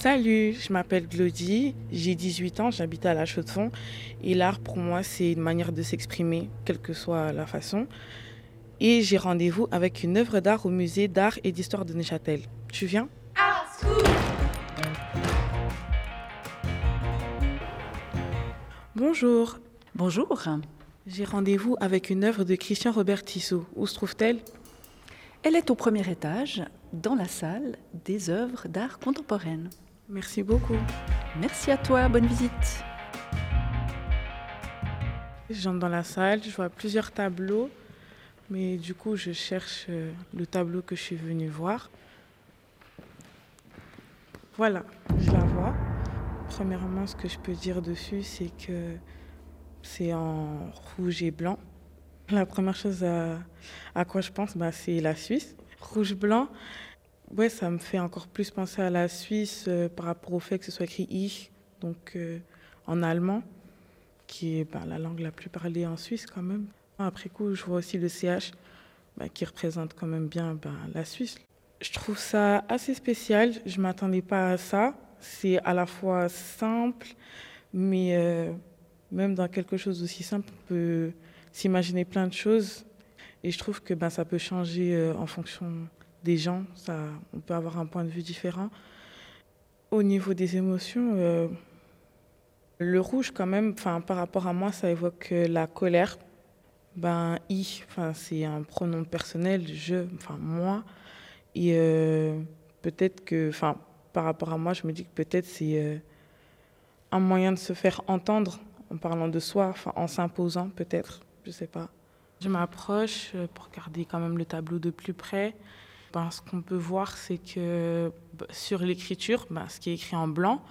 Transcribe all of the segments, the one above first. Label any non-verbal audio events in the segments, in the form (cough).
Salut, je m'appelle Glody, j'ai 18 ans, j'habite à La Chaux-de-Fonds et l'art pour moi c'est une manière de s'exprimer, quelle que soit la façon. Et j'ai rendez-vous avec une œuvre d'art au musée d'art et d'histoire de Neuchâtel. Tu viens? Bonjour. Bonjour. J'ai rendez-vous avec une œuvre de Christian Robert Tissot. Où se trouve-t-elle? Elle est au premier étage, dans la salle des œuvres d'art contemporaine. Merci beaucoup. Merci à toi, bonne visite. J'entre dans la salle, je vois plusieurs tableaux, mais du coup je cherche euh, le tableau que je suis venue voir. Voilà, je la vois. Premièrement, ce que je peux dire dessus, c'est que c'est en rouge et blanc. La première chose à, quoi je pense, bah, c'est la Suisse. Rouge-blanc, ouais, ça me fait encore plus penser à la Suisse euh, par rapport au fait que ce soit écrit Ich, donc euh, en allemand, qui est bah, la langue la plus parlée en Suisse quand même. Après coup, je vois aussi le CH, bah, qui représente quand même bien bah, la Suisse. Je trouve ça assez spécial, je ne m'attendais pas à ça. C'est à la fois simple, mais euh, même dans quelque chose aussi simple, on peut s'imaginer plein de choses. Et je trouve que ben, ça peut changer en fonction des gens. Ça, on peut avoir un point de vue différent. Au niveau des émotions, euh, le rouge, quand même, par rapport à moi, ça évoque euh, la colère. Ben, I, c'est un pronom personnel, je, enfin, moi. Et peut-être que, par rapport à moi, je me dis que peut-être c'est un moyen de se faire entendre en parlant de soi, en s'imposant peut-être, je ne sais pas. Je m'approche euh, pour garder quand même le tableau de plus près. Ben, ce qu'on peut voir, c'est que bah, sur l'écriture, ben, ce qui est écrit en blanc,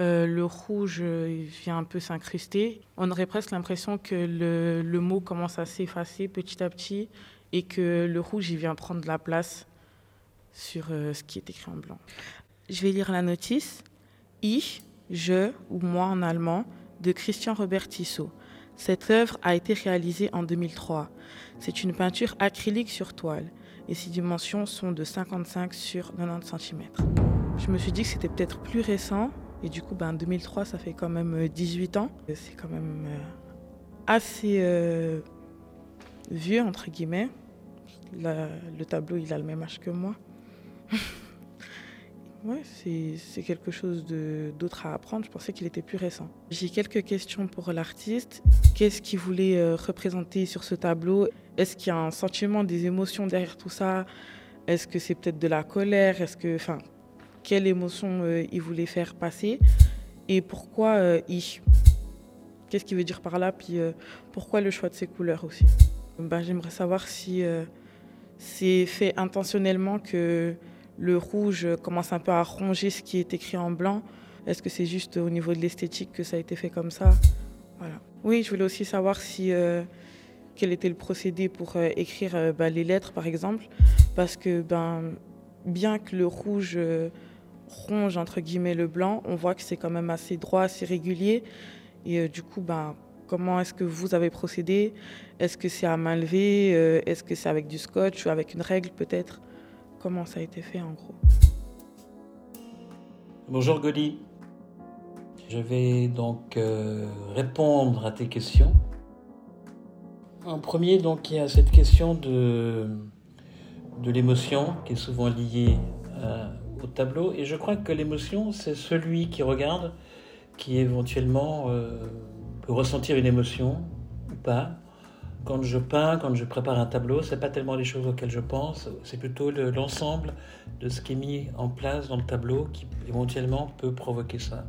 euh, le rouge euh, vient un peu s'incruster. On aurait presque l'impression que le, mot commence à s'effacer petit à petit et que le rouge vient prendre la place sur ce qui est écrit en blanc. Je vais lire la notice. Ich, je ou moi en allemand, de Christian Robert Tissot. Cette œuvre a été réalisée en 2003. C'est une peinture acrylique sur toile et ses dimensions sont de 55 sur 90 cm. Je me suis dit que c'était peut-être plus récent et du coup, ben, 2003, ça fait quand même 18 euh, ans. C'est quand même euh, assez euh, vieux, entre guillemets. le tableau, il a le même âge que moi. (laughs) Ouais, c'est quelque chose d'autre à apprendre. Je pensais qu'il était plus récent. J'ai quelques questions pour l'artiste. Qu'est-ce qu'il voulait euh, représenter sur ce tableau? Est-ce qu'il y a un sentiment, des émotions derrière tout ça? Est-ce que c'est peut-être de la colère? Est-ce que, enfin, quelle émotion euh, il voulait faire passer? Et pourquoi euh, il Qu'est-ce qu'il veut dire par là? Puis pourquoi le choix de ces couleurs aussi? Ben, J'aimerais savoir si c'est fait intentionnellement que le rouge commence un peu à ronger ce qui est écrit en blanc. Est-ce que c'est juste au niveau de l'esthétique que ça a été fait comme ça? Oui, je voulais aussi savoir euh, quel était le procédé pour euh, écrire euh, bah, les lettres, par exemple, parce que ben, bien que le rouge ronge entre guillemets le blanc, on voit que c'est quand même assez droit, assez régulier. Et du coup, ben, comment est-ce que vous avez procédé? Est-ce que c'est à main levée? Est-ce que c'est avec du scotch ou avec une règle peut-être? Comment ça a été fait en gros? Bonjour Goli. Je vais donc euh, répondre à tes questions. En premier, donc, il y a cette question de, de l'émotion qui est souvent liée euh, au tableau. Et je crois que l'émotion, c'est celui qui regarde qui éventuellement euh, peut ressentir une émotion ou pas, quand je peins, quand je prépare un tableau, c'est pas tellement les choses auxquelles je pense, c'est plutôt l'ensemble de ce qui est mis en place dans le tableau qui éventuellement peut provoquer ça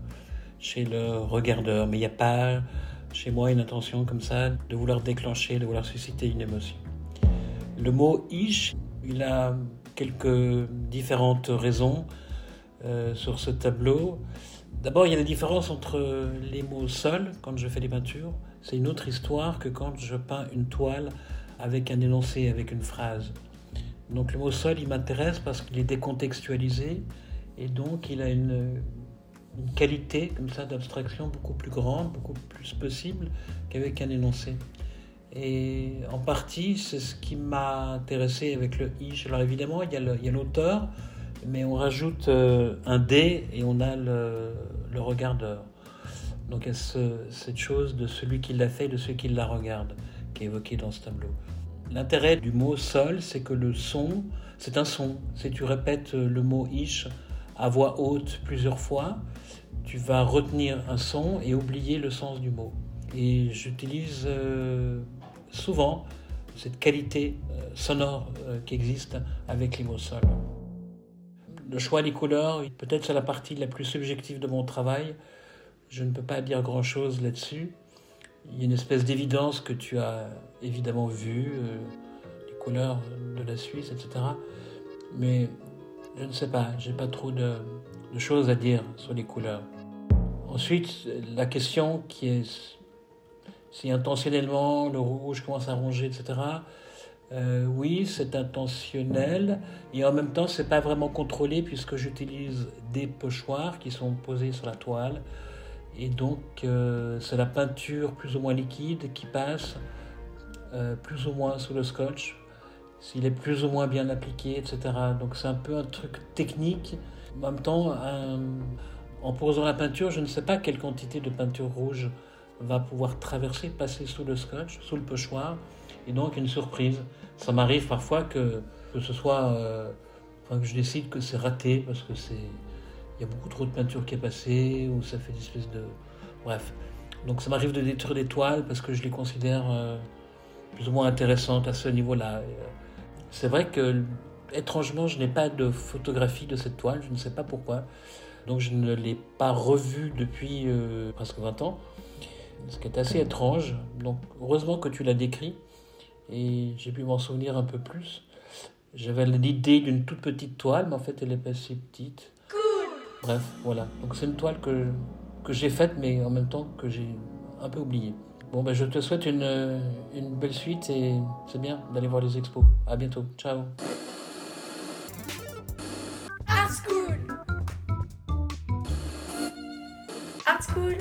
chez le regardeur. Mais il n'y a pas chez moi une intention comme ça de vouloir déclencher, de vouloir susciter une émotion. Le mot ish, il a quelques différentes raisons euh, sur ce tableau. D'abord, il y a des différences entre les mots sol quand je fais des peintures c'est une autre histoire que quand je peins une toile avec un énoncé, avec une phrase. Donc le mot sol, il m'intéresse parce qu'il est décontextualisé et donc il a une, qualité comme ça d'abstraction beaucoup plus grande, beaucoup plus possible qu'avec un énoncé. Et en partie, c'est ce qui m'a intéressé avec le ish. Alors évidemment, il y a l'auteur, mais on rajoute euh, un D et on a le, le regardeur. Donc il y a cette chose de celui qui l'a fait de celui qui la regarde, qui est évoqué dans ce tableau. L'intérêt du mot sol, c'est que le son, c'est un son. Si tu répètes le mot ish à voix haute plusieurs fois, tu vas retenir un son et oublier le sens du mot. Et j'utilise euh, souvent cette qualité euh, sonore euh, qui existe avec les mots sol. Le choix des couleurs, peut-être c'est la partie la plus subjective de mon travail. Je ne peux pas dire grand-chose là-dessus. Il y a une espèce d'évidence que tu as évidemment vue, les couleurs de la Suisse, etc. Mais je ne sais pas, j'ai pas trop de, choses à dire sur les couleurs. Ensuite, la question qui est si intentionnellement le rouge commence à ronger, etc. Euh, oui, c'est intentionnel et en même temps, c'est pas vraiment contrôlé puisque j'utilise des pochoirs qui sont posés sur la toile et donc euh, c'est la peinture plus ou moins liquide qui passe euh, plus ou moins sous le scotch, s'il est plus ou moins bien appliqué, etc. Donc c'est un peu un truc technique. En même temps, en posant la peinture, je ne sais pas quelle quantité de peinture rouge va pouvoir traverser, passer sous le scotch, sous le pochoir, et donc une surprise. Ça m'arrive parfois que, ce soit, euh, que je décide que c'est raté parce que c'est, il y a beaucoup trop de peinture qui est passée ou ça fait des espèces de, bref. Donc ça m'arrive de détruire des toiles parce que je les considère euh, plus ou moins intéressantes à ce niveau-là. Euh, c'est vrai que étrangement, je n'ai pas de photographie de cette toile, je ne sais pas pourquoi. Donc je ne l'ai pas revue depuis presque 20 ans ce qui est assez étrange. Donc heureusement que tu l'as décrit et j'ai pu m'en souvenir un peu plus. J'avais l'idée d'une toute petite toile, mais en fait elle est pas si petite. Bref, voilà. Donc c'est une toile que, que j'ai faite, mais en même temps que j'ai un peu oubliée. Bon, ben, je te souhaite une, une belle suite et c'est bien d'aller voir les expos. À bientôt. Ciao. Art School. Art School.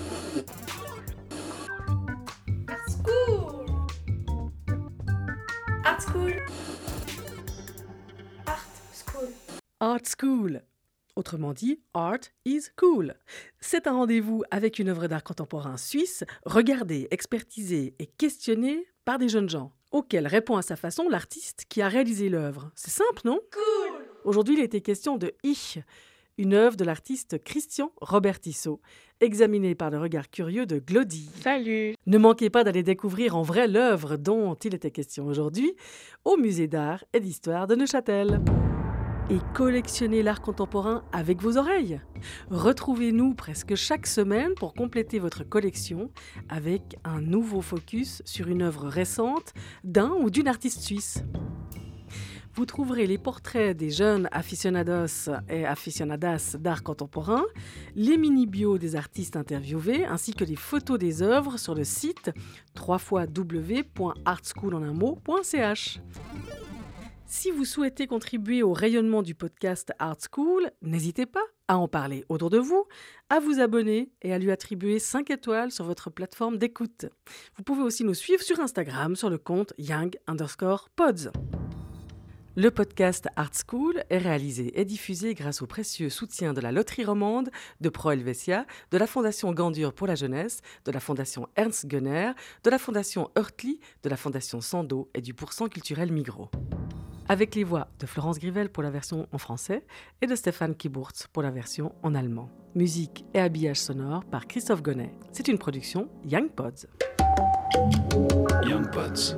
Art School. Autrement dit, Art is Cool. C'est un rendez-vous avec une œuvre d'art contemporain suisse, regardée, expertisée et questionnée par des jeunes gens, auxquels répond à sa façon l'artiste qui a réalisé l'œuvre. C'est simple, non? Cool Aujourd'hui, il était question de Ich, une œuvre de l'artiste Christian Robert Tissot, examinée par le regard curieux de Glody. Salut Ne manquez pas d'aller découvrir en vrai l'œuvre dont il était question aujourd'hui au Musée d'art et d'histoire de Neuchâtel et collectionnez l'art contemporain avec vos oreilles. Retrouvez-nous presque chaque semaine pour compléter votre collection avec un nouveau focus sur une œuvre récente d'un ou d'une artiste suisse. Vous trouverez les portraits des jeunes aficionados et aficionadas d'art contemporain, les mini-bios des artistes interviewés, ainsi que les photos des œuvres sur le site www.artschoolonunmot.ch. Si vous souhaitez contribuer au rayonnement du podcast Art School, n'hésitez pas à en parler autour de vous, à vous abonner et à lui attribuer 5 étoiles sur votre plateforme d'écoute. Vous pouvez aussi nous suivre sur Instagram sur le compte young underscore pods. Le podcast Art School est réalisé et diffusé grâce au précieux soutien de la Loterie Romande, de Pro Helvetia, de la Fondation Gandur pour la jeunesse, de la Fondation Ernst Gunner, de la Fondation Hurtli, de la Fondation Sando et du Pourcent culturel Migros avec les voix de Florence Grivel pour la version en français et de Stéphane Kiburtz pour la version en allemand. Musique et habillage sonore par Christophe Gonnet. C'est une production Young Pods. Young Pods.